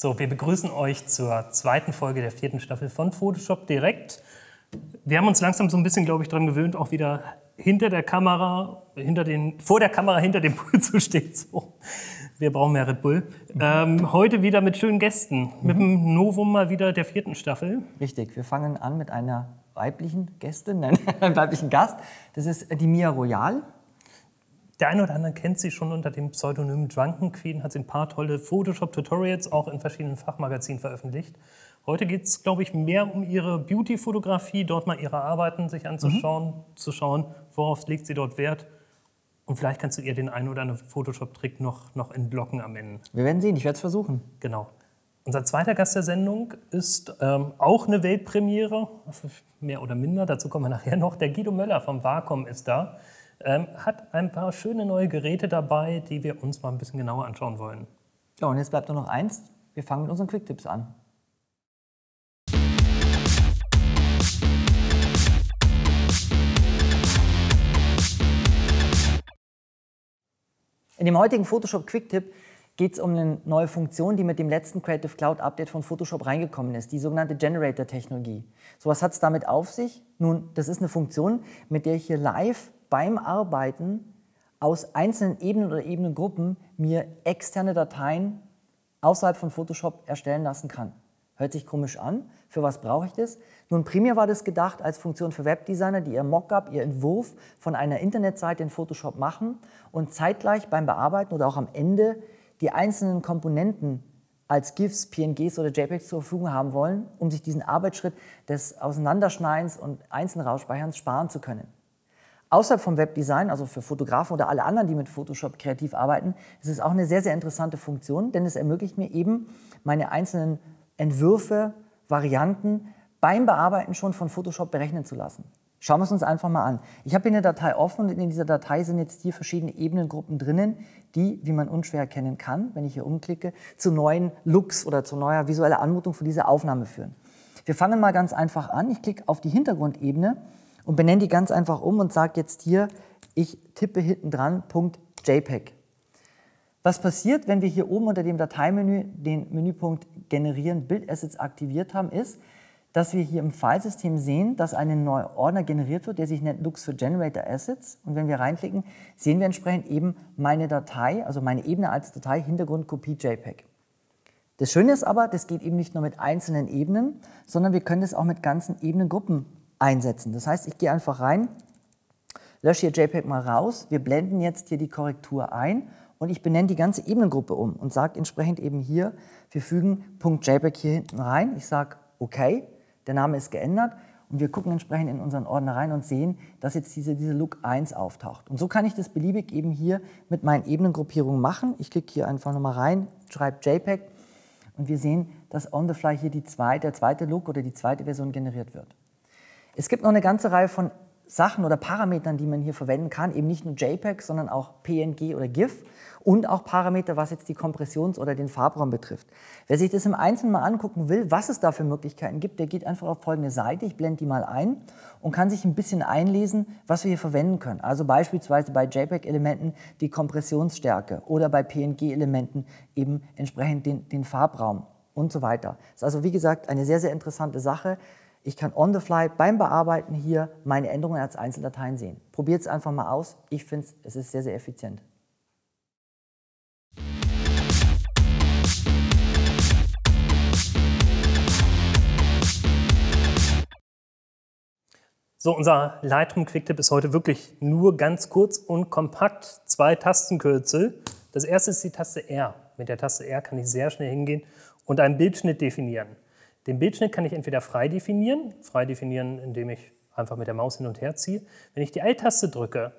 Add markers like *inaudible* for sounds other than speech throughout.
So, wir begrüßen euch zur zweiten Folge der vierten Staffel von Photoshop direkt. Wir haben uns langsam so ein bisschen, glaube ich, daran gewöhnt, auch wieder hinter der Kamera, hinter den, vor der Kamera hinter dem Pool *laughs* zu stehen. So. Wir brauchen mehr Red Bull. Mhm. Ähm, heute wieder mit schönen Gästen, mhm. mit dem Novum mal wieder der vierten Staffel. Richtig, wir fangen an mit einer weiblichen Gästin, *laughs* nein, einem weiblichen Gast. Das ist die Mia Royal. Der eine oder andere kennt sie schon unter dem Pseudonym Drunken Queen, hat sie ein paar tolle Photoshop-Tutorials auch in verschiedenen Fachmagazinen veröffentlicht. Heute geht es, glaube ich, mehr um ihre Beauty-Fotografie, dort mal ihre Arbeiten sich anzuschauen, mhm. zu schauen, worauf legt sie dort Wert. Und vielleicht kannst du ihr den einen oder anderen Photoshop-Trick noch, noch entlocken am Ende. Wir werden sehen, ich werde es versuchen. Genau. Unser zweiter Gast der Sendung ist ähm, auch eine Weltpremiere, mehr oder minder, dazu kommen wir nachher noch. Der Guido Möller vom Wacom ist da ähm, hat ein paar schöne neue Geräte dabei, die wir uns mal ein bisschen genauer anschauen wollen. Ja, und jetzt bleibt nur noch eins. Wir fangen mit unseren Quick-Tipps an. In dem heutigen Photoshop Quick-Tipp geht es um eine neue Funktion, die mit dem letzten Creative Cloud Update von Photoshop reingekommen ist, die sogenannte Generator-Technologie. So was hat es damit auf sich? Nun, das ist eine Funktion, mit der ich hier live beim Arbeiten aus einzelnen Ebenen oder Ebenengruppen mir externe Dateien außerhalb von Photoshop erstellen lassen kann. Hört sich komisch an. Für was brauche ich das? Nun, primär war das gedacht als Funktion für Webdesigner, die ihr Mockup, ihr Entwurf von einer Internetseite in Photoshop machen und zeitgleich beim Bearbeiten oder auch am Ende die einzelnen Komponenten als GIFs, PNGs oder JPEGs zur Verfügung haben wollen, um sich diesen Arbeitsschritt des Auseinanderschneidens und Einzelrausspeicherns sparen zu können. Außerhalb vom Webdesign, also für Fotografen oder alle anderen, die mit Photoshop kreativ arbeiten, ist es auch eine sehr, sehr interessante Funktion, denn es ermöglicht mir eben, meine einzelnen Entwürfe, Varianten beim Bearbeiten schon von Photoshop berechnen zu lassen. Schauen wir es uns einfach mal an. Ich habe hier eine Datei offen und in dieser Datei sind jetzt hier verschiedene Ebenengruppen drinnen, die, wie man unschwer erkennen kann, wenn ich hier umklicke, zu neuen Looks oder zu neuer visueller Anmutung für diese Aufnahme führen. Wir fangen mal ganz einfach an. Ich klicke auf die Hintergrundebene und benenne die ganz einfach um und sage jetzt hier, ich tippe hinten dran .jpeg. Was passiert, wenn wir hier oben unter dem Dateimenü den Menüpunkt Generieren Bildassets aktiviert haben, ist, dass wir hier im Filesystem sehen, dass ein neuer Ordner generiert wird, der sich nennt Looks for Generator Assets. Und wenn wir reinklicken, sehen wir entsprechend eben meine Datei, also meine Ebene als Datei, Hintergrund, Kopie, JPEG. Das Schöne ist aber, das geht eben nicht nur mit einzelnen Ebenen, sondern wir können das auch mit ganzen Ebenengruppen einsetzen. Das heißt, ich gehe einfach rein, lösche hier JPEG mal raus, wir blenden jetzt hier die Korrektur ein und ich benenne die ganze Ebenengruppe um und sage entsprechend eben hier, wir fügen .jpeg hier hinten rein. Ich sage OK, der Name ist geändert und wir gucken entsprechend in unseren Ordner rein und sehen, dass jetzt diese, diese Look 1 auftaucht. Und so kann ich das beliebig eben hier mit meinen Ebenengruppierungen machen. Ich klicke hier einfach nochmal rein, schreibe JPEG und wir sehen, dass on the fly hier die zweite, der zweite Look oder die zweite Version generiert wird. Es gibt noch eine ganze Reihe von Sachen oder Parametern, die man hier verwenden kann, eben nicht nur JPEG, sondern auch PNG oder GIF und auch Parameter, was jetzt die Kompressions- oder den Farbraum betrifft. Wer sich das im Einzelnen mal angucken will, was es da für Möglichkeiten gibt, der geht einfach auf folgende Seite, ich blende die mal ein und kann sich ein bisschen einlesen, was wir hier verwenden können. Also beispielsweise bei JPEG-Elementen die Kompressionsstärke oder bei PNG-Elementen eben entsprechend den, den Farbraum und so weiter. Das ist also wie gesagt eine sehr, sehr interessante Sache. Ich kann on the fly beim Bearbeiten hier meine Änderungen als Einzeldateien sehen. Probiert es einfach mal aus. Ich finde es ist sehr, sehr effizient. So, unser Lightroom Quicktip ist heute wirklich nur ganz kurz und kompakt. Zwei Tastenkürzel. Das erste ist die Taste R. Mit der Taste R kann ich sehr schnell hingehen und einen Bildschnitt definieren. Den Bildschnitt kann ich entweder frei definieren, frei definieren, indem ich einfach mit der Maus hin und her ziehe. Wenn ich die Alt-Taste drücke,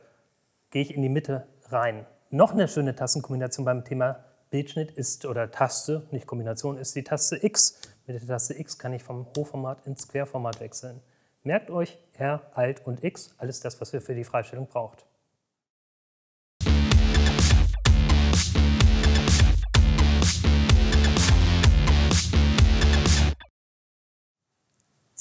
gehe ich in die Mitte rein. Noch eine schöne Tastenkombination beim Thema Bildschnitt ist, oder Taste, nicht Kombination, ist die Taste X. Mit der Taste X kann ich vom Hochformat ins Querformat wechseln. Merkt euch R, Alt und X, alles das, was ihr für die Freistellung braucht.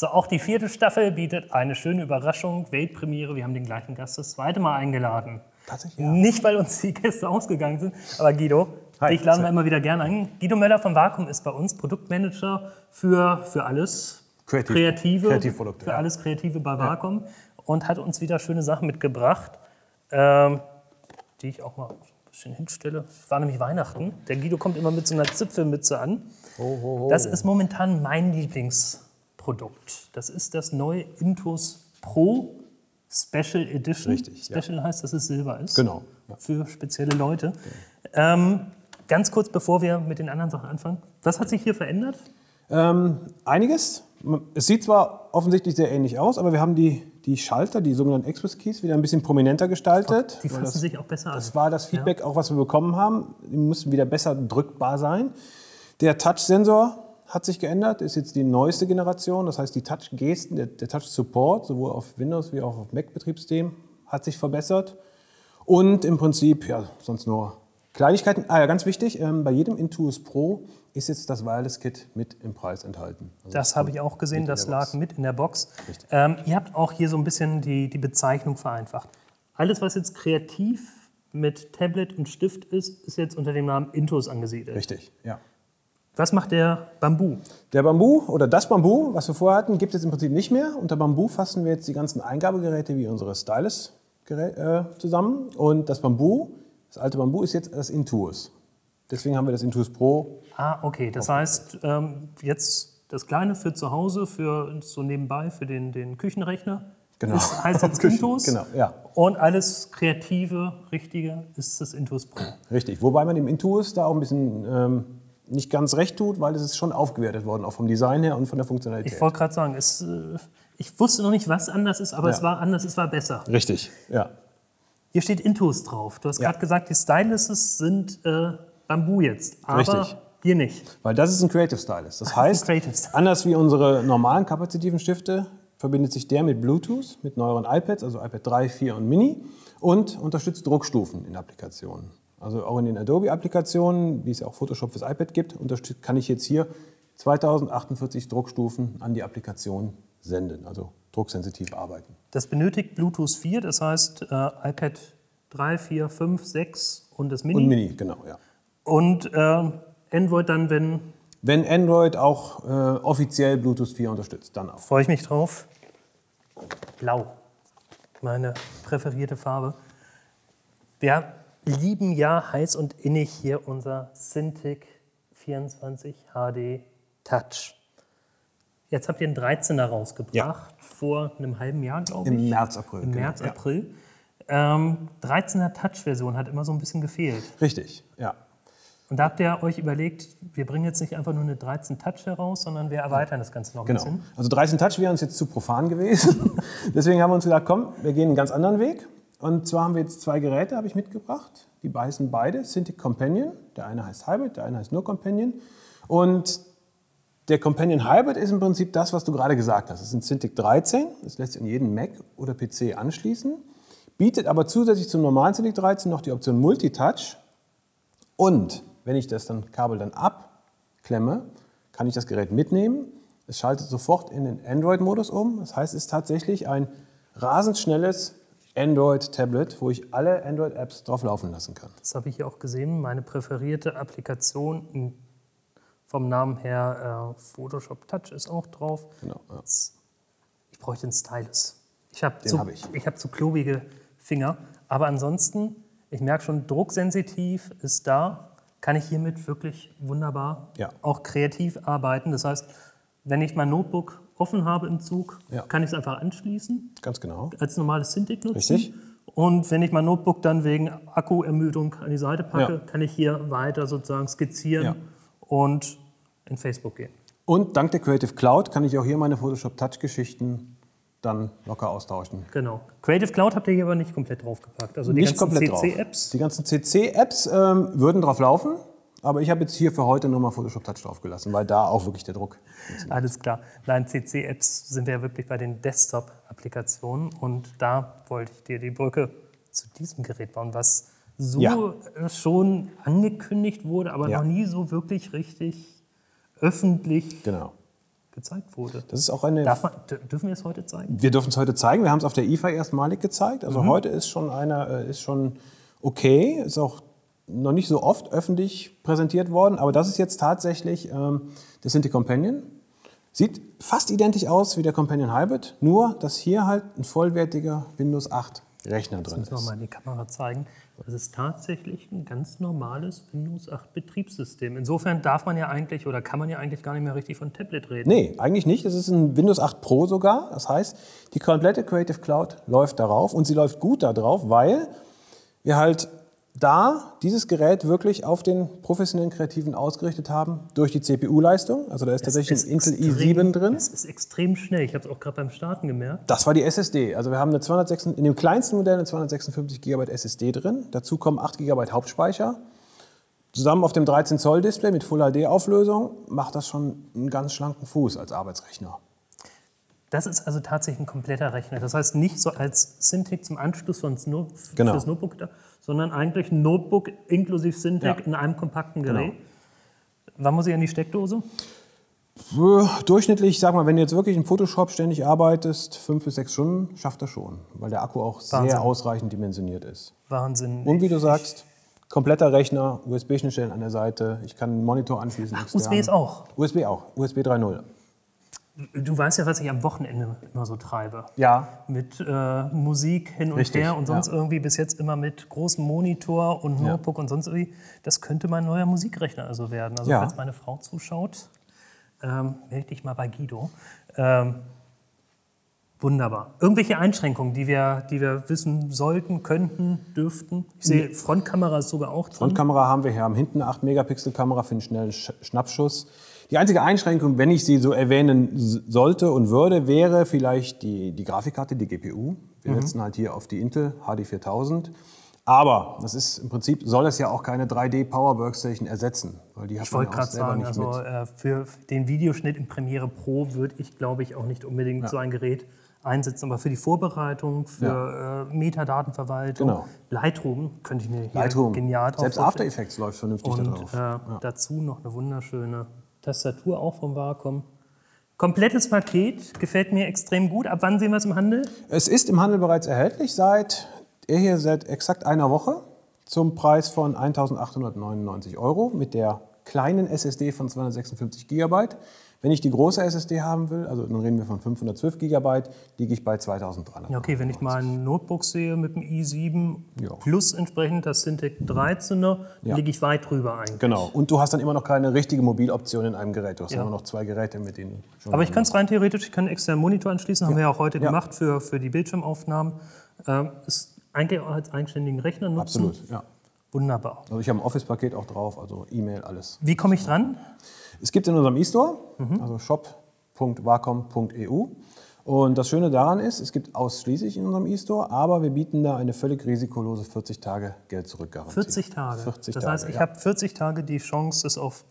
So, auch die vierte Staffel bietet eine schöne Überraschung, Weltpremiere. Wir haben den gleichen Gast das zweite Mal eingeladen. Tatsächlich, ja. Nicht, weil uns die Gäste ausgegangen sind, aber Guido, Hi, dich laden wir immer wieder gerne ein. Guido Möller von Vakuum ist bei uns Produktmanager für, für alles Kreativ- Kreative, Kreativprodukte, für ja. alles Kreative bei Vakuum und hat uns wieder schöne Sachen mitgebracht, ähm, die ich auch mal ein bisschen hinstelle. Es war nämlich Weihnachten. Der Guido kommt immer mit so einer Zipfelmütze an. Das ist momentan mein Lieblingsprodukt. Das ist das neue Intus Pro Special Edition. Richtig, ja. Special heißt, dass es Silber ist. Genau, ja. Für spezielle Leute. Ähm, ganz kurz, bevor wir mit den anderen Sachen anfangen. Was hat sich hier verändert? Ähm, einiges. Es sieht zwar offensichtlich sehr ähnlich aus, aber wir haben die, die Schalter, die sogenannten Express Keys, wieder ein bisschen prominenter gestaltet. Die fassen das, sich auch besser das an. war das Feedback, auch was wir bekommen haben. Die mussten wieder besser drückbar sein. Der Touch-Sensor hat sich geändert, ist jetzt die neueste Generation. Das heißt, die Touch-Gesten, der, der Touch-Support, sowohl auf Windows wie auch auf Mac-Betriebssystem, hat sich verbessert. Und im Prinzip, ja, sonst nur Kleinigkeiten. Ah ja, ganz wichtig, ähm, bei jedem Intuos Pro ist jetzt das Wireless-Kit mit im Preis enthalten. Also Das habe ich auch gesehen, das lag Box. mit in der Box. Richtig. Ähm, ihr habt auch hier so ein bisschen die, die Bezeichnung vereinfacht. Alles, was jetzt kreativ mit Tablet und Stift ist, ist jetzt unter dem Namen Intus angesiedelt. Richtig, ja. Was macht der Bambu? Der Bambu oder das Bambu, was wir vorher hatten, gibt es jetzt im Prinzip nicht mehr. Unter Bambu fassen wir jetzt die ganzen Eingabegeräte wie unsere Stylus äh, zusammen. Und das Bambu, das alte Bambu, ist jetzt das Intuos. Deswegen haben wir das Intuos Pro. Ah, okay. Das heißt, ähm, jetzt das Kleine für zu Hause, für so nebenbei, für den, den Küchenrechner. Genau. Das heißt jetzt *laughs* Intus. genau, ja. Und alles Kreative, Richtige ist das Intus Pro. Richtig. Wobei man dem Intuos da auch ein bisschen ähm, nicht ganz recht tut, weil es ist schon aufgewertet worden, auch vom Design her und von der Funktionalität. Ich wollte gerade sagen, es, äh, ich wusste noch nicht, was anders ist, aber Ja. es war anders, es war besser. Richtig, ja. Hier steht Intus drauf. Du hast Ja. gerade gesagt, die Styluses sind äh, Bambu jetzt, aber Richtig. hier nicht. Weil das ist ein Creative Stylus. Das ein heißt, Stylus. anders wie unsere normalen kapazitiven Stifte, verbindet sich der mit Bluetooth, mit neueren iPads, also iPad 3, 4 und Mini und unterstützt Druckstufen in Applikationen. Also auch in den Adobe-Applikationen, wie es ja auch Photoshop fürs iPad gibt, kann ich jetzt hier 2048 Druckstufen an die Applikation senden, also drucksensitiv arbeiten. Das benötigt Bluetooth 4, das heißt äh, iPad 3, 4, 5, 6 und das Mini. Und Mini, genau, ja. Und äh, Android dann, wenn, Wenn Android auch äh, offiziell Bluetooth 4 unterstützt, dann auch. freue ich mich drauf. Blau, meine präferierte Farbe. Wir lieben ja heiß und innig hier unser Cintiq 24 HD Touch. Jetzt habt ihr einen 13er rausgebracht, Ja. vor einem halben Jahr, glaube ich. Im März, April. Im genau, März, ja. April. Ähm, 13er Touch-Version hat immer so ein bisschen gefehlt. Richtig, ja. Und da habt ihr euch überlegt, wir bringen jetzt nicht einfach nur eine 13 Touch heraus, sondern wir erweitern das Ganze noch ein Genau. bisschen. Also 13 Touch wäre uns jetzt zu profan gewesen. *laughs* Deswegen haben wir uns gedacht, komm, wir gehen einen ganz anderen Weg. Und zwar haben wir jetzt zwei Geräte, habe ich mitgebracht. Die heißen beide Cintiq Companion. Der eine heißt Hybrid, der eine heißt nur Companion. Und der Companion Hybrid ist im Prinzip das, was du gerade gesagt hast. Es ist ein Cintiq 13. Das lässt sich an jeden Mac oder PC anschließen. Bietet aber zusätzlich zum normalen Cintiq 13 noch die Option Multitouch. Und wenn ich das dann Kabel dann abklemme, kann ich das Gerät mitnehmen. Es schaltet sofort in den Android-Modus um. Das heißt, es ist tatsächlich ein rasend schnelles Android-Tablet, wo ich alle Android-Apps drauf laufen lassen kann. Das habe ich hier auch gesehen. Meine präferierte Applikation vom Namen her äh, Photoshop Touch ist auch drauf. Genau, ja. Ich bräuchte einen Stylus. Ich habe zu, hab ich. ich hab zu klobige Finger. Aber ansonsten, ich merke schon, drucksensitiv ist da. Kann ich hiermit wirklich wunderbar Ja. auch kreativ arbeiten. Das heißt, wenn ich mein Notebook offen habe im Zug, Ja. kann ich es einfach anschließen, Ganz genau. als normales Cintiq nutzen. Richtig. Und wenn ich mein Notebook dann wegen Akkuermüdung an die Seite packe, Ja. kann ich hier weiter sozusagen skizzieren Ja. und in Facebook gehen. Und dank der Creative Cloud kann ich auch hier meine Photoshop Touch-Geschichten dann locker austauschen. Genau. Creative Cloud habt ihr hier aber nicht komplett draufgepackt. Also die Nicht ganzen. CC-Apps. Die ganzen CC-Apps ähm, würden drauf laufen, aber ich habe jetzt hier für heute nochmal Photoshop Touch draufgelassen, weil da auch wirklich der Druck. Alles klar. Nein, CC-Apps sind ja wirklich bei den Desktop-Applikationen und da wollte ich dir die Brücke zu diesem Gerät bauen, was so Ja. schon angekündigt wurde, aber Ja. noch nie so wirklich richtig öffentlich Genau. gezeigt wurde. Das ist auch eine. Man, dürfen wir es heute zeigen? Wir dürfen es heute zeigen. Wir haben es auf der IFA erstmalig gezeigt. Also heute ist schon einer, äh, ist schon okay, ist auch noch nicht so oft öffentlich präsentiert worden, aber das ist jetzt tatsächlich ähm, der Cintiq Companion. Sieht fast identisch aus wie der Companion Hybrid, nur dass hier halt ein vollwertiger Windows 8 Rechner drin Müssen wir ist. mal in die Kamera zeigen. Das ist tatsächlich ein ganz normales Windows 8 Betriebssystem. Insofern darf man ja eigentlich oder kann man ja eigentlich gar nicht mehr richtig von Tablet reden. Nee, eigentlich nicht. Es ist ein Windows 8 Pro sogar. Das heißt, die komplette Creative Cloud läuft darauf und sie läuft gut darauf, weil wir halt da dieses Gerät wirklich auf den professionellen Kreativen ausgerichtet haben durch die CPU-Leistung. Also da ist tatsächlich Es ein Intel extrem- i7 drin. Es ist extrem schnell. Ich habe es auch gerade beim Starten gemerkt. Das war die SSD. Also wir haben eine 206, in dem kleinsten Modell eine 256 GB SSD drin. Dazu kommen 8 GB Hauptspeicher. Zusammen auf dem 13 Zoll Display mit Full HD Auflösung macht das schon einen ganz schlanken Fuß als Arbeitsrechner. Das ist also tatsächlich ein kompletter Rechner. Das heißt nicht so als Cintiq zum Anschluss von No Genau. fürs Notebook, da, sondern eigentlich ein Notebook inklusive Cintiq Ja. Genau. in einem kompakten Gerät. Wann muss ich in die Steckdose? Durchschnittlich, sag mal, wenn du jetzt wirklich im Photoshop ständig arbeitest, fünf bis sechs Stunden, schafft er schon, weil der Akku auch Wahnsinn. sehr ausreichend dimensioniert ist. Wahnsinn. Und wie du sagst, kompletter Rechner, USB-Schnittstellen an der Seite, ich kann einen Monitor anschließen. extern. USB ist auch. USB auch, USB 3.0. Du weißt ja, was ich am Wochenende immer so treibe. Ja, Mit äh, Musik hin und Richtig, her und sonst ja. irgendwie bis jetzt immer mit großem Monitor und Ja. Notebook und sonst irgendwie. Das könnte mein neuer Musikrechner also werden. Also Ja. falls meine Frau zuschaut, ähm, melde dich mal bei Guido. Ähm, wunderbar. Irgendwelche Einschränkungen, die wir, die wir wissen sollten, könnten, dürften? Ich sehe, Frontkamera ist sogar auch drin. Frontkamera haben wir hier, haben hinten eine 8-Megapixel-Kamera für einen schnellen Sch Schnappschuss. Die einzige Einschränkung, wenn ich sie so erwähnen sollte und würde, wäre vielleicht die, die Grafikkarte, die GPU. Wir Mhm. setzen halt hier auf die Intel HD 4000. Aber das ist im Prinzip, soll es ja auch keine 3D Power Workstation ersetzen. Weil die Ich wollte gerade sagen, also äh, für den Videoschnitt in Premiere Pro würde ich, glaube ich, auch nicht unbedingt so ein Gerät einsetzen. Aber für die Vorbereitung, für äh, Metadatenverwaltung, Genau. Lightroom könnte ich mir hier Lightroom. genial drauf Selbst After vorstellen. Effects läuft vernünftig Und da drauf. äh, dazu noch eine wunderschöne Tastatur auch vom Wacom. Komplettes Paket, gefällt mir extrem gut. Ab wann sehen wir es im Handel? Es ist im Handel bereits erhältlich seit, er hier seit exakt einer Woche zum Preis von 1.899 Euro mit der kleinen SSD von 256 GB. Wenn ich die große SSD haben will, also dann reden wir von 512 GB, liege ich bei 2.300. Ja, okay, wenn ich mal ein Notebook sehe mit dem i7 Ja. plus entsprechend das Syntec 13er, Ja. liege ich weit drüber eigentlich. Genau. Und du hast dann immer noch keine richtige Mobiloption in einem Gerät. Du hast Ja. immer noch zwei Geräte, mit denen du schon. Aber ich kann es rein theoretisch, ich kann einen externen Monitor anschließen, haben wir ja auch heute Ja. gemacht für, für die Bildschirmaufnahmen. Ähm, ist eigentlich auch als eigenständigen Rechner nutzen. Absolut, ja. Wunderbar. Also ich habe ein Office-Paket auch drauf, also E-Mail, alles. Wie komme ich dran? Es gibt in unserem E-Store, Mhm. also shop.wacom.eu. Und das Schöne daran ist, es gibt ausschließlich in unserem E-Store, aber wir bieten da eine völlig risikolose 40 Tage Geld zurückgarantie. 40 Tage. 40 das Tage, heißt, ich ja. habe 40 Tage die Chance, es auf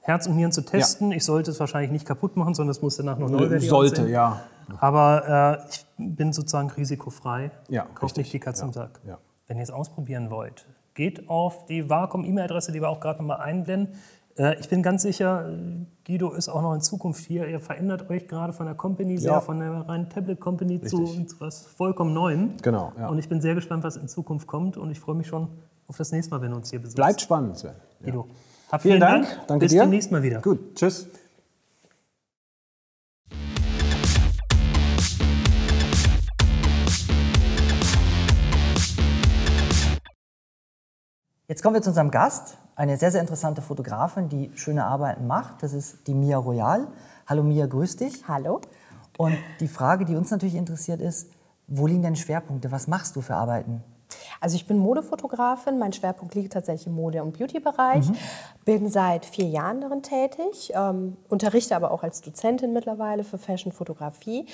Herz und Nieren zu testen. Ich sollte es wahrscheinlich nicht kaputt machen, sondern es muss danach noch neuwertig Sollte, aussehen. ja. Aber äh, ich bin sozusagen risikofrei. Ja, Kauft nicht die Katze Ja, im Sack. ja. Wenn ihr es ausprobieren wollt, geht auf die Wacom-E-Mail-Adresse, die wir auch gerade nochmal einblenden. Äh, ich bin ganz sicher, Guido ist auch noch in Zukunft hier. Ihr verändert euch gerade von der Company sehr, Ja. von der reinen Tablet-Company zu, zu was vollkommen Neuem. Genau, ja. Und ich bin sehr gespannt, was in Zukunft kommt. Und ich freue mich schon auf das nächste Mal, wenn du uns hier besuchst. Bleibt spannend, Sven. Ja. Guido. Hab Vielen Dank. Danke Bis dir. demnächst mal wieder. Gut, tschüss. Jetzt kommen wir zu unserem Gast, eine sehr, sehr interessante Fotografin, die schöne Arbeiten macht. Das ist die Mia Royal. Hallo Mia, grüß dich. Hallo. Und die Frage, die uns natürlich interessiert, ist, wo liegen deine Schwerpunkte? Was machst du für Arbeiten? Also ich bin Modefotografin, mein Schwerpunkt liegt tatsächlich im Mode- und Beauty-Bereich. Bin seit vier Jahren darin tätig, ähm, unterrichte aber auch als Dozentin mittlerweile für Fashion-Fotografie.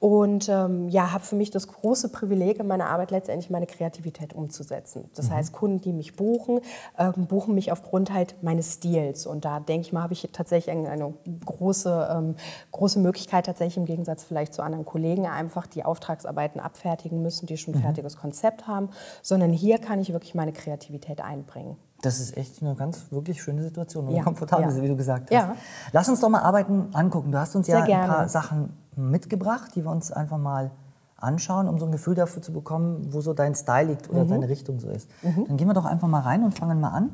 Und ähm, ja, habe für mich das große Privileg in meiner Arbeit letztendlich meine Kreativität umzusetzen. Das heißt, Kunden, die mich buchen, ähm, buchen mich aufgrund halt meines Stils. Und da denke ich mal, habe ich tatsächlich eine, eine große, ähm, große Möglichkeit tatsächlich im Gegensatz vielleicht zu anderen Kollegen einfach die Auftragsarbeiten abfertigen müssen, die schon ein fertiges Konzept haben, sondern hier kann ich wirklich meine Kreativität einbringen. Das ist echt eine ganz wirklich schöne Situation, wo Ja, komfortabel ja. ist, wie du gesagt hast. Ja. Lass uns doch mal Arbeiten angucken. Du hast uns Sehr ja ein gerne. paar Sachen mitgebracht, die wir uns einfach mal anschauen, um so ein Gefühl dafür zu bekommen, wo so dein Style liegt Mhm. oder deine Richtung so ist. Dann gehen wir doch einfach mal rein und fangen mal an.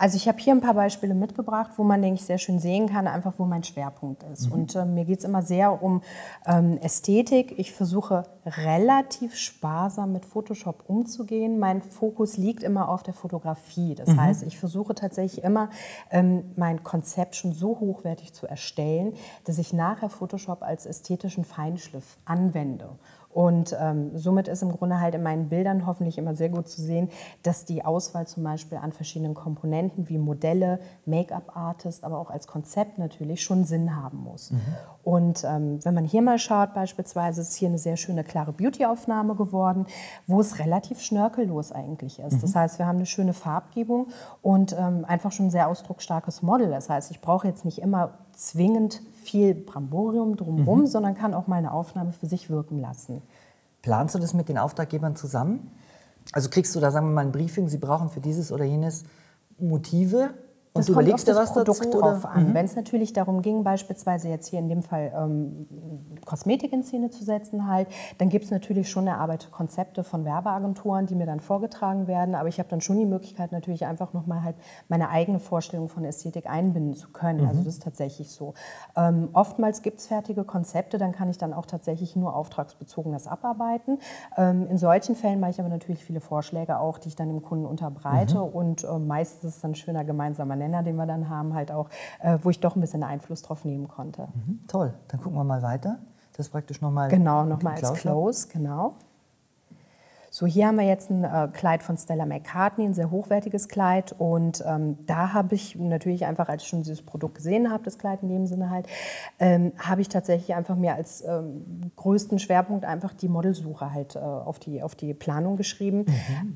Also ich habe hier ein paar Beispiele mitgebracht, wo man, denke ich, sehr schön sehen kann, einfach wo mein Schwerpunkt ist. Und ähm, mir geht es immer sehr um ähm, Ästhetik. Ich versuche relativ sparsam mit Photoshop umzugehen. Mein Fokus liegt immer auf der Fotografie. Das heißt, ich versuche tatsächlich immer, ähm, mein Konzept schon so hochwertig zu erstellen, dass ich nachher Photoshop als ästhetischen Feinschliff anwende. Und ähm, somit ist im Grunde halt in meinen Bildern hoffentlich immer sehr gut zu sehen, dass die Auswahl zum Beispiel an verschiedenen Komponenten wie Modelle, Make-up-Artist, aber auch als Konzept natürlich schon Sinn haben muss. Und ähm, wenn man hier mal schaut, beispielsweise ist hier eine sehr schöne klare Beauty-Aufnahme geworden, wo es relativ schnörkellos eigentlich ist. Das heißt, wir haben eine schöne Farbgebung und ähm, einfach schon ein sehr ausdrucksstarkes Model. Das heißt, ich brauche jetzt nicht immer zwingend viel Bramborium drumherum, sondern kann auch mal eine Aufnahme für sich wirken lassen. Planst du das mit den Auftraggebern zusammen? Also kriegst du da, sagen wir mal, ein Briefing, sie brauchen für dieses oder jenes Motive und Das du überlegst dir das was Produkt dazu? drauf oder? an. Wenn es natürlich darum ging, beispielsweise jetzt hier in dem Fall ähm, Kosmetik in Szene zu setzen, halt, dann gibt es natürlich schon erarbeitete Konzepte von Werbeagenturen, die mir dann vorgetragen werden. Aber ich habe dann schon die Möglichkeit, natürlich einfach nochmal halt meine eigene Vorstellung von Ästhetik einbinden zu können. Also das ist tatsächlich so. Ähm, oftmals gibt es fertige Konzepte, dann kann ich dann auch tatsächlich nur auftragsbezogen das abarbeiten. Ähm, in solchen Fällen mache ich aber natürlich viele Vorschläge auch, die ich dann dem Kunden unterbreite. Und äh, meistens ist es dann schöner gemeinsamer Nenner, den wir dann haben, halt auch, äh, wo ich doch ein bisschen Einfluss drauf nehmen konnte. Mhm, Toll, dann gucken wir mal weiter. Das ist praktisch nochmal. Genau, nochmal als Close, genau. So, hier haben wir jetzt ein äh, Kleid von Stella McCartney, ein sehr hochwertiges Kleid. Und ähm, da habe ich natürlich einfach, als ich schon dieses Produkt gesehen habe, das Kleid in dem Sinne halt, ähm, habe ich tatsächlich einfach mir als ähm, größten Schwerpunkt einfach die Modelsuche halt äh, auf, die, auf die Planung geschrieben.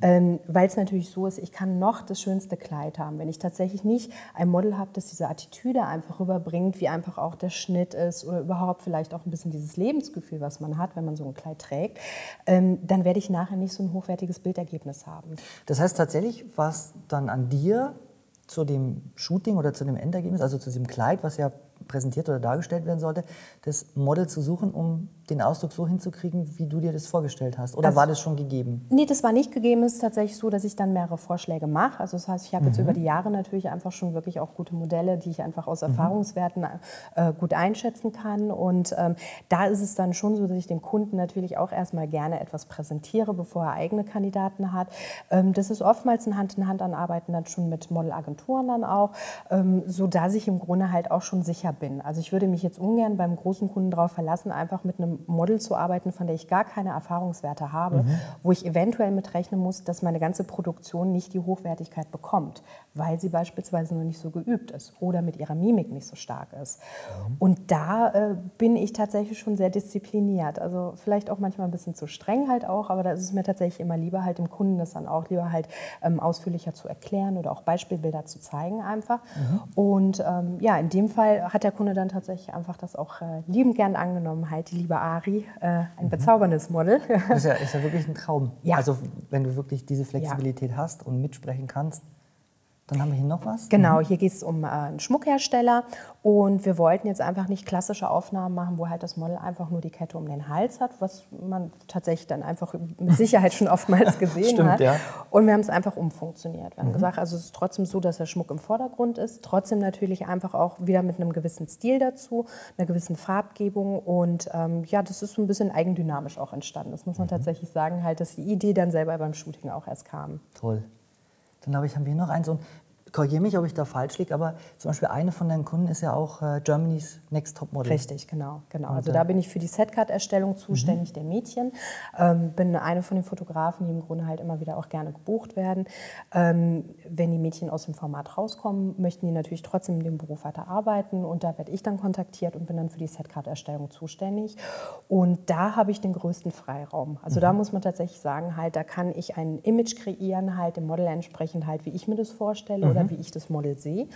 Ähm, Weil es natürlich so ist, ich kann noch das schönste Kleid haben. Wenn ich tatsächlich nicht ein Model habe, das diese Attitüde einfach rüberbringt, wie einfach auch der Schnitt ist oder überhaupt vielleicht auch ein bisschen dieses Lebensgefühl, was man hat, wenn man so ein Kleid trägt, ähm, dann werde ich nachher nicht so ein hochwertiges Bildergebnis haben. Das heißt tatsächlich, war es dann an dir zu dem Shooting oder zu dem Endergebnis, also zu diesem Kleid, was ja präsentiert oder dargestellt werden sollte, das Model zu suchen, um den Ausdruck so hinzukriegen, wie du dir das vorgestellt hast? Oder Also- war das schon gegeben? Nee, das war nicht gegeben. Es ist tatsächlich so, dass ich dann mehrere Vorschläge mache. Also das heißt, ich habe jetzt über die Jahre natürlich einfach schon wirklich auch gute Modelle, die ich einfach aus Erfahrungswerten äh, gut einschätzen kann. Und ähm, da ist es dann schon so, dass ich dem Kunden natürlich auch erstmal gerne etwas präsentiere, bevor er eigene Kandidaten hat. Ähm, das ist oftmals ein Hand-in-Hand-Arbeiten dann schon mit Modelagenturen dann auch, ähm, so dass ich im Grunde halt auch schon sicher bin. Also ich würde mich jetzt ungern beim großen Kunden darauf verlassen, einfach mit einem Model zu arbeiten, von der ich gar keine Erfahrungswerte habe, wo ich eventuell mit rechnen muss, dass meine ganze Produktion nicht die Hochwertigkeit bekommt, weil sie beispielsweise noch nicht so geübt ist oder mit ihrer Mimik nicht so stark ist. Und da äh, bin ich tatsächlich schon sehr diszipliniert. Also vielleicht auch manchmal ein bisschen zu streng halt auch, aber da ist es mir tatsächlich immer lieber halt dem Kunden das dann auch lieber halt ähm, ausführlicher zu erklären oder auch Beispielbilder zu zeigen einfach. Und ähm, ja, in dem Fall hat der Kunde dann tatsächlich einfach das auch äh, liebend gern angenommen, halt die liebe Ari, äh, ein bezauberndes Model. Das ist ja, ist ja wirklich ein Traum. Ja. Also wenn du wirklich diese Flexibilität hast und mitsprechen kannst. Dann haben wir hier noch was. Genau, hier geht es um äh, einen Schmuckhersteller und wir wollten jetzt einfach nicht klassische Aufnahmen machen, wo halt das Model einfach nur die Kette um den Hals hat, was man tatsächlich dann einfach mit *laughs* Sicherheit schon oftmals gesehen Stimmt, hat. ja. Und wir haben es einfach umfunktioniert. Wir haben gesagt, also es ist trotzdem so, dass der Schmuck im Vordergrund ist, trotzdem natürlich einfach auch wieder mit einem gewissen Stil dazu, einer gewissen Farbgebung und ähm, ja, das ist so ein bisschen eigendynamisch auch entstanden. Das muss man tatsächlich sagen, halt, dass die Idee dann selber beim Shooting auch erst kam. Toll. Dann glaube ich, haben wir noch eins. Und korrigiere mich, ob ich da falsch liege, aber zum Beispiel eine von deinen Kunden ist ja auch äh, Germany's Next Top Model. Richtig, genau. genau. Also da bin ich für die Setcard-Erstellung zuständig der Mädchen. Ähm, bin eine von den Fotografen, die im Grunde halt immer wieder auch gerne gebucht werden. Ähm, wenn die Mädchen aus dem Format rauskommen, möchten die natürlich trotzdem in dem Beruf weiter arbeiten und da werde ich dann kontaktiert und bin dann für die Setcard-Erstellung zuständig. Und da habe ich den größten Freiraum. Also da muss man tatsächlich sagen, halt, da kann ich ein Image kreieren, halt dem Model entsprechend halt, wie ich mir das vorstelle oder wie ich das Model sehe.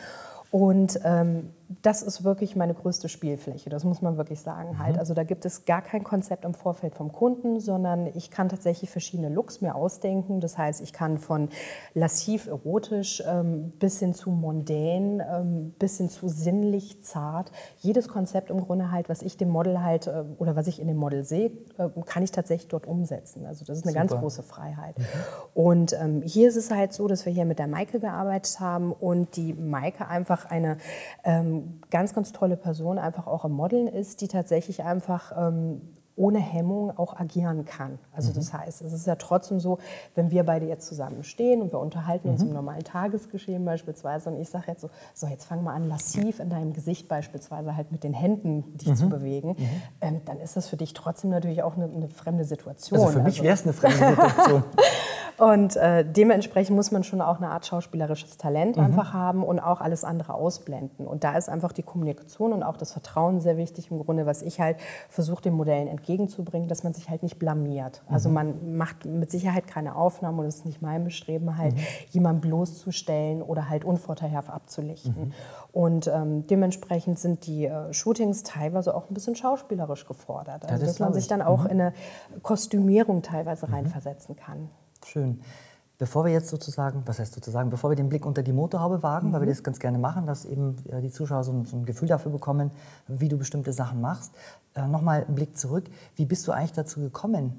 Und ähm, das ist wirklich meine größte Spielfläche, das muss man wirklich sagen halt. Also da gibt es gar kein Konzept im Vorfeld vom Kunden, sondern ich kann tatsächlich verschiedene Looks mir ausdenken. Das heißt, ich kann von lassiv erotisch ähm, bis hin zu mondän, ähm, bis hin zu sinnlich zart. Jedes Konzept im Grunde halt, was ich dem Model halt äh, oder was ich in dem Model sehe, äh, kann ich tatsächlich dort umsetzen. Also das ist eine ganz große Freiheit. Und ähm, hier ist es halt so, dass wir hier mit der Maike gearbeitet haben und die Maike einfach eine ähm, ganz, ganz tolle Person einfach auch im Modeln ist, die tatsächlich einfach ähm, ohne Hemmung auch agieren kann. Also das heißt, es ist ja trotzdem so, wenn wir beide jetzt zusammen stehen und wir unterhalten uns im normalen Tagesgeschehen beispielsweise und ich sage jetzt so, so jetzt fang mal an, lassiv in deinem Gesicht beispielsweise halt mit den Händen dich zu bewegen, ähm, dann ist das für dich trotzdem natürlich auch eine, eine fremde Situation. Also für mich Also- wäre es eine fremde Situation. *laughs* und äh, dementsprechend muss man schon auch eine Art schauspielerisches Talent einfach haben und auch alles andere ausblenden. Und da ist einfach die Kommunikation und auch das Vertrauen sehr wichtig im Grunde, was ich halt versuche, den Modellen entgegenzubringen, dass man sich halt nicht blamiert. Also man macht mit Sicherheit keine Aufnahmen und es ist nicht mein Bestreben, halt jemanden bloßzustellen oder halt unvorteilhaft abzulichten. Und ähm, dementsprechend sind die äh, Shootings teilweise auch ein bisschen schauspielerisch gefordert. Also, das dass man sich ich. dann auch in eine Kostümierung teilweise reinversetzen kann. Schön. Bevor wir jetzt sozusagen, was heißt sozusagen, bevor wir den Blick unter die Motorhaube wagen, weil wir das ganz gerne machen, dass eben äh, die Zuschauer so ein, so ein Gefühl dafür bekommen, wie du bestimmte Sachen machst, äh, nochmal einen Blick zurück. Wie bist du eigentlich dazu gekommen?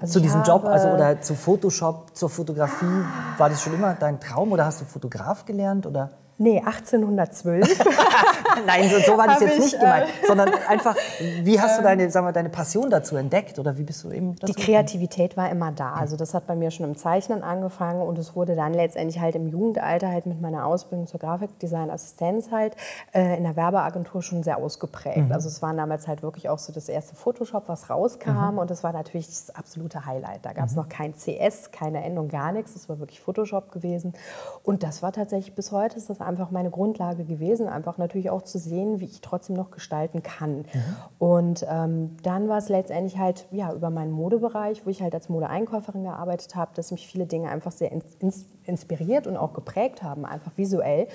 Also zu diesem Job, also oder zu Photoshop, zur Fotografie, war das schon immer dein Traum oder hast du Fotograf gelernt oder? Nee, 1812. *laughs* Nein, so, so war das jetzt ich, nicht äh, gemeint, sondern einfach, wie hast du *laughs* deine, sagen wir, deine Passion dazu entdeckt oder wie bist du eben dazu Die Kreativität war immer da. Also das hat bei mir schon im Zeichnen angefangen und es wurde dann letztendlich halt im Jugendalter halt mit meiner Ausbildung zur Grafikdesign-Assistenz halt äh, in der Werbeagentur schon sehr ausgeprägt. Also es war damals halt wirklich auch so das erste Photoshop, was rauskam und das war natürlich das absolute Highlight. Da gab es noch kein CS, keine Endung, gar nichts. Das war wirklich Photoshop gewesen und das war tatsächlich bis heute ist das einfach meine Grundlage gewesen, einfach natürlich auch zu sehen, wie ich trotzdem noch gestalten kann. Und ähm, dann war es letztendlich halt ja, über meinen Modebereich, wo ich halt als Modeeinkäuferin gearbeitet habe, dass mich viele Dinge einfach sehr ins, ins, inspiriert und auch geprägt haben, einfach visuell,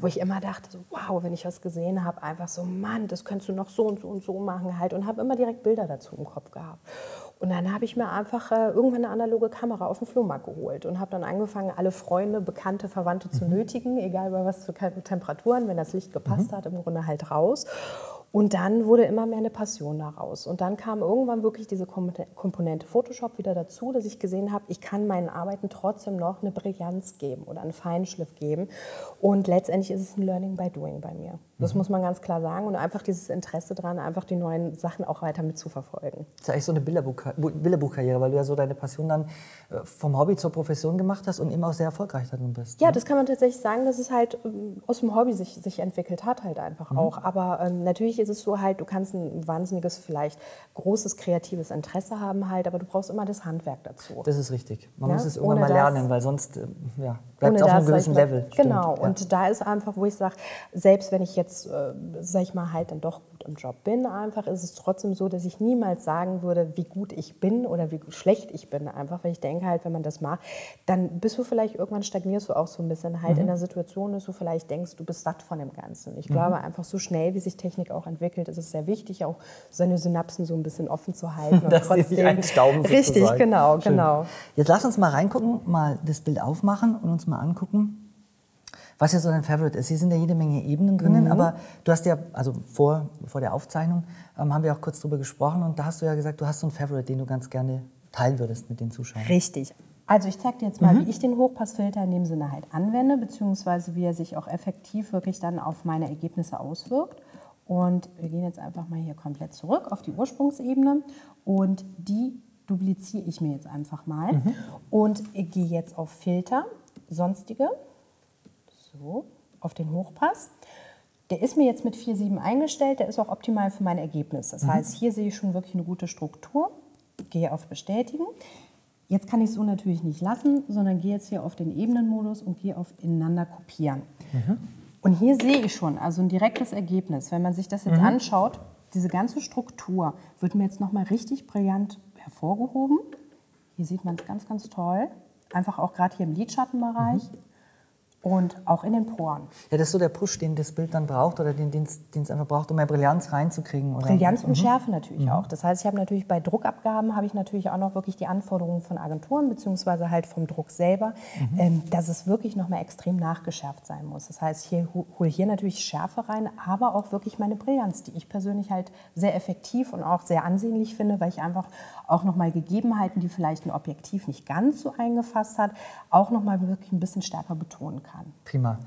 wo ich immer dachte, so, wow, wenn ich was gesehen habe, einfach so, Mann, das könntest du noch so und so und so machen halt und habe immer direkt Bilder dazu im Kopf gehabt. Und dann habe ich mir einfach äh, irgendwann eine analoge Kamera auf dem Flohmarkt geholt und habe dann angefangen, alle Freunde, Bekannte, Verwandte zu nötigen, egal bei was für Temperaturen, wenn das Licht gepasst hat, im Grunde halt raus. Und dann wurde immer mehr eine Passion daraus. Und dann kam irgendwann wirklich diese Kom- Komponente Photoshop wieder dazu, dass ich gesehen habe, ich kann meinen Arbeiten trotzdem noch eine Brillanz geben oder einen Feinschliff geben. Und letztendlich ist es ein Learning by Doing bei mir. Das muss man ganz klar sagen. Und einfach dieses Interesse daran, einfach die neuen Sachen auch weiter mitzuverfolgen. Das ist ja eigentlich so eine Bilderbuch- Bilderbuchkarriere, weil du ja so deine Passion dann äh, vom Hobby zur Profession gemacht hast und eben auch sehr erfolgreich darin bist. Ja, ne? das kann man tatsächlich sagen, dass es halt ähm, aus dem Hobby sich, sich entwickelt hat halt einfach Mhm. auch. Aber ähm, natürlich ist es so halt, du kannst ein wahnsinniges, vielleicht großes kreatives Interesse haben halt, aber du brauchst immer das Handwerk dazu. Das ist richtig. Man Ja, muss es irgendwann ohne mal lernen, weil sonst äh, ja, bleibt auf einem gewissen Level. Stimmt, Genau, ja. und da ist einfach, wo ich sage, selbst wenn ich jetzt, äh, sag ich mal, halt dann doch gut im Job bin, einfach ist es trotzdem so, dass ich niemals sagen würde, wie gut ich bin oder wie schlecht ich bin, einfach, weil ich denke halt, wenn man das macht, dann bist du vielleicht irgendwann stagnierst du auch so ein bisschen halt Mhm. in der Situation, dass du vielleicht denkst, du bist satt von dem Ganzen. Ich glaube einfach, so schnell wie sich Technik auch entwickelt, ist es sehr wichtig, auch seine Synapsen so ein bisschen offen zu *laughs* halten. und Dass sie nicht einstauben Richtig, sozusagen. genau, Schön. genau. Jetzt lass uns mal reingucken, mal das Bild aufmachen und uns mal angucken, was ja so dein Favorite ist. Hier sind ja jede Menge Ebenen drinnen, Mhm. aber du hast ja, also vor, vor der Aufzeichnung ähm, haben wir auch kurz drüber gesprochen und da hast du ja gesagt, du hast so einen Favorite, den du ganz gerne teilen würdest mit den Zuschauern. Richtig. Also ich zeige dir jetzt mal, wie ich den Hochpassfilter in dem Sinne halt anwende, beziehungsweise wie er sich auch effektiv wirklich dann auf meine Ergebnisse auswirkt. Und wir gehen jetzt einfach mal hier komplett zurück auf die Ursprungsebene und die dupliziere ich mir jetzt einfach mal und ich gehe jetzt auf Filter, sonstige, so, auf den Hochpass. Der ist mir jetzt mit 4,7 eingestellt, der ist auch optimal für mein Ergebnis. Das heißt, hier sehe ich schon wirklich eine gute Struktur. Gehe auf Bestätigen. Jetzt kann ich es so natürlich nicht lassen, sondern gehe jetzt hier auf den Ebenenmodus und gehe auf Ineinander kopieren. Und hier sehe ich schon, also ein direktes Ergebnis. Wenn man sich das jetzt anschaut, diese ganze Struktur wird mir jetzt nochmal richtig brillant hervorgehoben. Hier sieht man es ganz, ganz toll. Einfach auch gerade hier im Lidschattenbereich. Und auch in den Poren. Ja, das ist so der Push, den das Bild dann braucht oder den den es einfach braucht, um mehr Brillanz reinzukriegen. Oder? Brillanz und Schärfe natürlich auch. Das heißt, ich habe natürlich bei Druckabgaben habe ich natürlich auch noch wirklich die Anforderungen von Agenturen beziehungsweise halt vom Druck selber, ähm, dass es wirklich noch mal extrem nachgeschärft sein muss. Das heißt, ich hole hier natürlich Schärfe rein, aber auch wirklich meine Brillanz, die ich persönlich halt sehr effektiv und auch sehr ansehnlich finde, weil ich einfach auch noch mal Gegebenheiten, die vielleicht ein Objektiv nicht ganz so eingefasst hat, auch noch mal wirklich ein bisschen stärker betonen kann. Prima.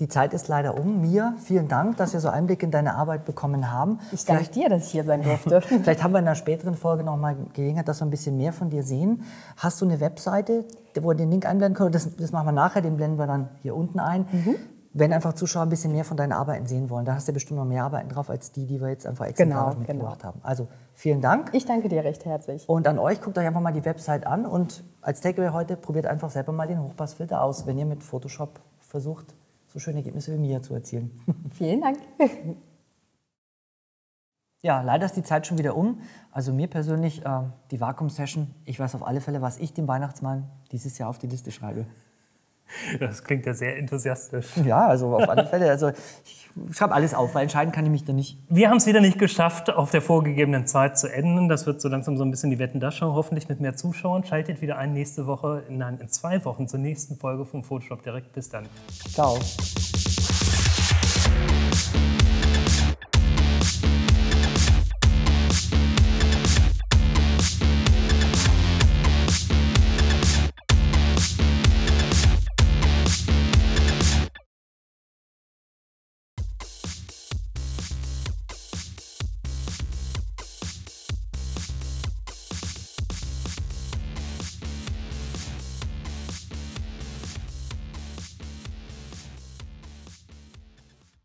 Die Zeit ist leider um. Mia, vielen Dank, dass wir so Einblick in deine Arbeit bekommen haben. Ich danke dir, dass ich hier sein durfte. *laughs* Vielleicht haben wir in einer späteren Folge noch mal Gelegenheit, dass wir ein bisschen mehr von dir sehen. Hast du eine Webseite, wo wir den Link einblenden können? Das, das machen wir nachher, den blenden wir dann hier unten ein. Wenn einfach Zuschauer ein bisschen mehr von deinen Arbeiten sehen wollen, da hast du bestimmt noch mehr Arbeiten drauf als die, die wir jetzt einfach exemplarisch Genau, mitgebracht haben. Also vielen Dank. Ich danke dir recht herzlich. Und an euch, guckt euch einfach mal die Website an und als Takeaway heute probiert einfach selber mal den Hochpassfilter aus, wenn ihr mit Photoshop versucht, so schöne Ergebnisse wie mir zu erzielen. *laughs* *laughs* Vielen Dank. Ja, leider ist die Zeit schon wieder um. Also mir persönlich, äh, die Vakuum-Session, ich weiß auf alle Fälle, was ich dem Weihnachtsmann dieses Jahr auf die Liste schreibe. Das klingt ja sehr enthusiastisch. Ja, also auf alle Fälle. Also ich schreibe alles auf, weil entscheiden kann ich mich da nicht. Wir haben es wieder nicht geschafft, auf der vorgegebenen Zeit zu enden. Das wird so langsam so ein bisschen die Wetten das Show, hoffentlich mit mehr Zuschauern. Schaltet wieder ein nächste Woche, nein, in zwei Wochen zur nächsten Folge vom Photoshop direkt. Bis dann. Ciao.